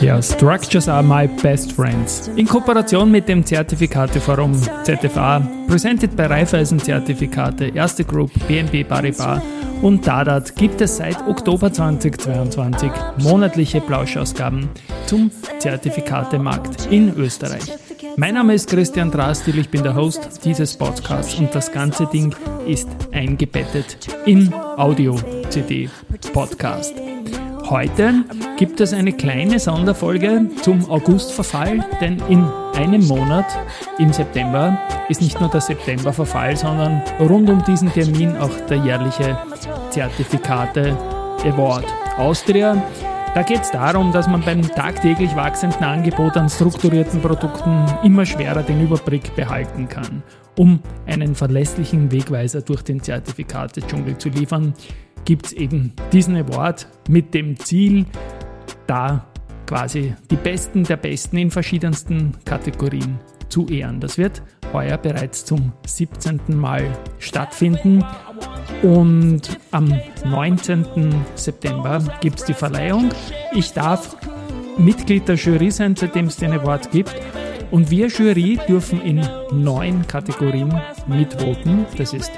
Ja, Structures are my best friends. In Kooperation mit dem Zertifikateforum ZFA, presented bei Raiffeisen Zertifikate, Erste Group, BNP Paribas und Dadat gibt es seit Oktober 2022 monatliche Plauschausgaben zum Zertifikatemarkt in Österreich. Mein Name ist Christian Drastil, ich bin der Host dieses Podcasts und das ganze Ding ist eingebettet in Audio-CD-Podcast. Heute gibt es eine kleine Sonderfolge zum Augustverfall, denn in einem Monat, im September, ist nicht nur der Septemberverfall, sondern rund um diesen Termin auch der jährliche Zertifikate Award Austria. Da geht es darum, dass man beim tagtäglich wachsenden Angebot an strukturierten Produkten immer schwerer den Überblick behalten kann. Um einen verlässlichen Wegweiser durch den Zertifikate-Dschungel zu liefern, gibt es eben diesen Award mit dem Ziel, da quasi die Besten der Besten in verschiedensten Kategorien zu ehren. Das wird heuer bereits zum 17. Mal stattfinden und am 19. September gibt es die Verleihung. Ich darf Mitglied der Jury sein, seitdem es den Award gibt. Und wir Jury dürfen in neun Kategorien mitvoten. Das ist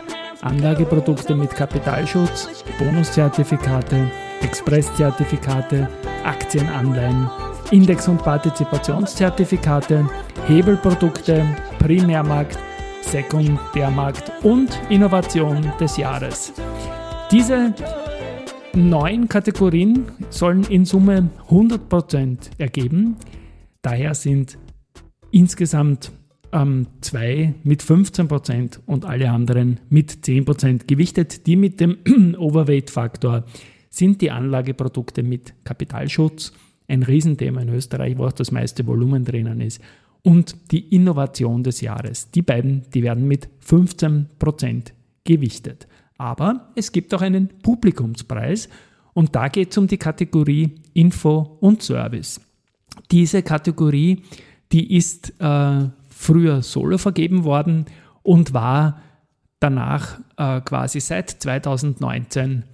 Anlageprodukte mit Kapitalschutz, Bonuszertifikate, Expresszertifikate, Aktienanleihen, Index- und Partizipationszertifikate, Hebelprodukte, Primärmarkt, Sekundärmarkt und Innovation des Jahres. Diese neun Kategorien sollen in Summe 100% ergeben. Daher sind insgesamt ähm, zwei mit 15% und alle anderen mit 10% gewichtet. Die mit dem Overweight-Faktor sind die Anlageprodukte mit Kapitalschutz, ein Riesenthema in Österreich, wo auch das meiste Volumen drinnen ist, und die Innovation des Jahres. Die beiden, die werden mit 15% gewichtet. Aber es gibt auch einen Publikumspreis und da geht es um die Kategorie Info und Service. Diese Kategorie, die ist äh, früher solo vergeben worden und war danach äh, quasi seit 2019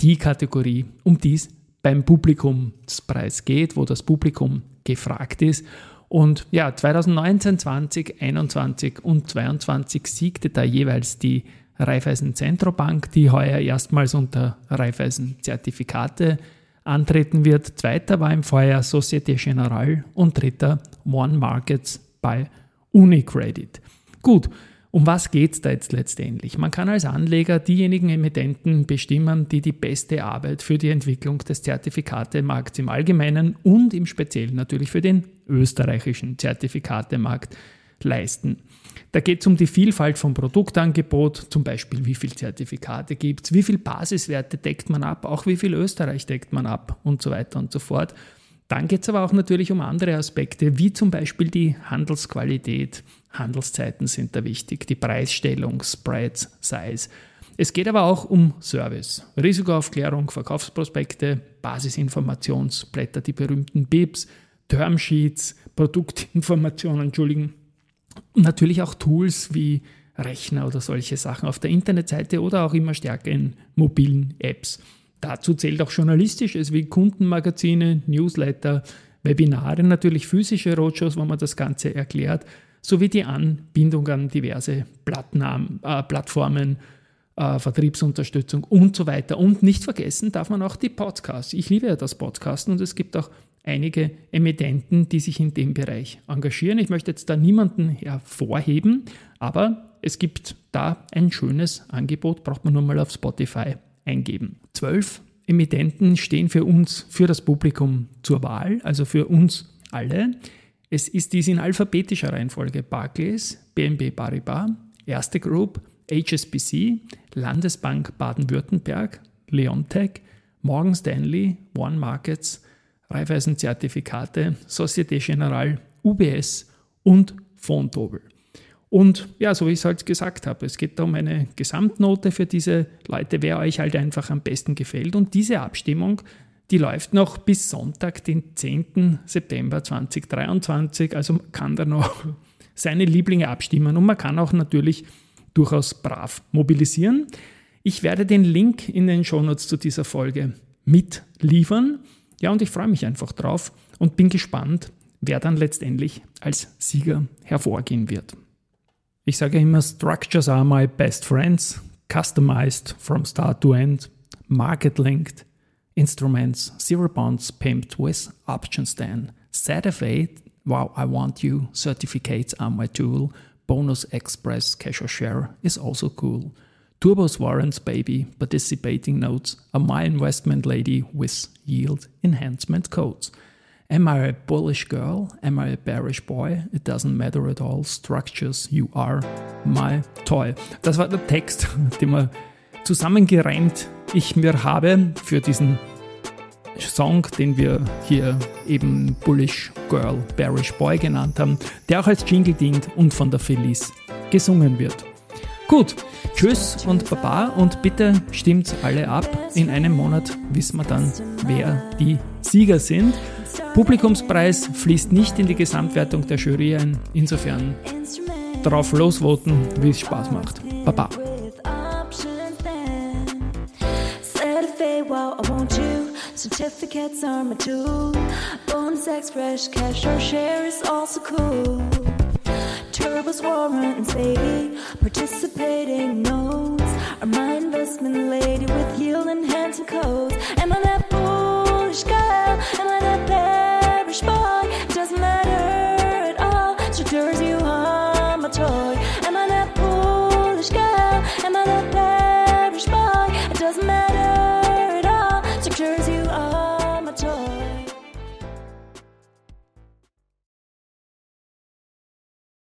die Kategorie, um die es beim Publikumspreis geht, wo das Publikum gefragt ist. Und ja, 2019, 20, 21 und 22 siegte da jeweils die Raiffeisen Zentrobank, die heuer erstmals unter Raiffeisen Zertifikate antreten wird. Zweiter war im Vorjahr Societe Generale und dritter One Markets bei Unicredit. Gut, um was geht es da jetzt letztendlich? Man kann als Anleger diejenigen Emittenten bestimmen, die die beste Arbeit für die Entwicklung des Zertifikatemarkts im Allgemeinen und im Speziellen natürlich für den österreichischen Zertifikatemarkt leisten. Da geht es um die Vielfalt vom Produktangebot, zum Beispiel wie viele Zertifikate gibt es, wie viele Basiswerte deckt man ab, auch wie viel Österreich deckt man ab und so weiter und so fort. Dann geht es aber auch natürlich um andere Aspekte, wie zum Beispiel die Handelsqualität. Handelszeiten sind da wichtig, die Preisstellung, Spreads, Size. Es geht aber auch um Service, Risikoaufklärung, Verkaufsprospekte, Basisinformationsblätter, die berühmten BIPs, Termsheets, Produktinformationen, Entschuldigen. Und natürlich auch Tools wie Rechner oder solche Sachen auf der Internetseite oder auch immer stärker in mobilen Apps. Dazu zählt auch journalistisches wie Kundenmagazine, Newsletter, Webinare, natürlich physische Roadshows, wo man das Ganze erklärt, sowie die Anbindung an diverse äh, Plattformen, äh, Vertriebsunterstützung und so weiter. Und nicht vergessen darf man auch die Podcasts. Ich liebe ja das Podcasten und es gibt auch einige Emittenten, die sich in dem Bereich engagieren. Ich möchte jetzt da niemanden hervorheben, aber es gibt da ein schönes Angebot, braucht man nur mal auf Spotify eingeben. Zwölf Emittenten stehen für uns, für das Publikum zur Wahl, also für uns alle. Es ist dies in alphabetischer Reihenfolge Barclays, BNB Paribas, Erste Group, HSBC, Landesbank Baden-Württemberg, Leontech, Morgan Stanley, One Markets, Raiffeisen Zertifikate, Societe Generale, UBS und Fontobel. Und ja, so wie ich es halt gesagt habe, es geht um eine Gesamtnote für diese Leute, wer euch halt einfach am besten gefällt. Und diese Abstimmung, die läuft noch bis Sonntag, den 10. September 2023. Also kann da noch seine Lieblinge abstimmen und man kann auch natürlich durchaus brav mobilisieren. Ich werde den Link in den Shownotes zu dieser Folge mitliefern. Ja, und ich freue mich einfach drauf und bin gespannt, wer dann letztendlich als Sieger hervorgehen wird. Ich sage immer, Structures are my best friends, customized from start to end, market linked, instruments, zero bonds pimped with options then, ZFA, wow, I want you, certificates are my tool, bonus express cash or share is also cool. Turbos warrants baby, participating notes are my investment lady with yield enhancement codes. Am I a bullish girl? Am I a bearish boy? It doesn't matter at all. Structures, you are my toy. Das war der Text, den man zusammengereimt ich mir habe für diesen Song, den wir hier eben Bullish Girl, Bearish Boy genannt haben, der auch als Jingle dient und von der Felice gesungen wird. Gut, tschüss und Baba und bitte stimmt alle ab. In einem Monat wissen wir dann, wer die Sieger sind. Publikumspreis fließt nicht in die Gesamtwertung der Jury ein. Insofern drauf losvoten, wie es Spaß macht. Baba. Certificates are my tool. Bonus fresh cash or share is also cool. Turbos warrant, and baby. Participating notes are my investment lady with yield enhancing codes. Am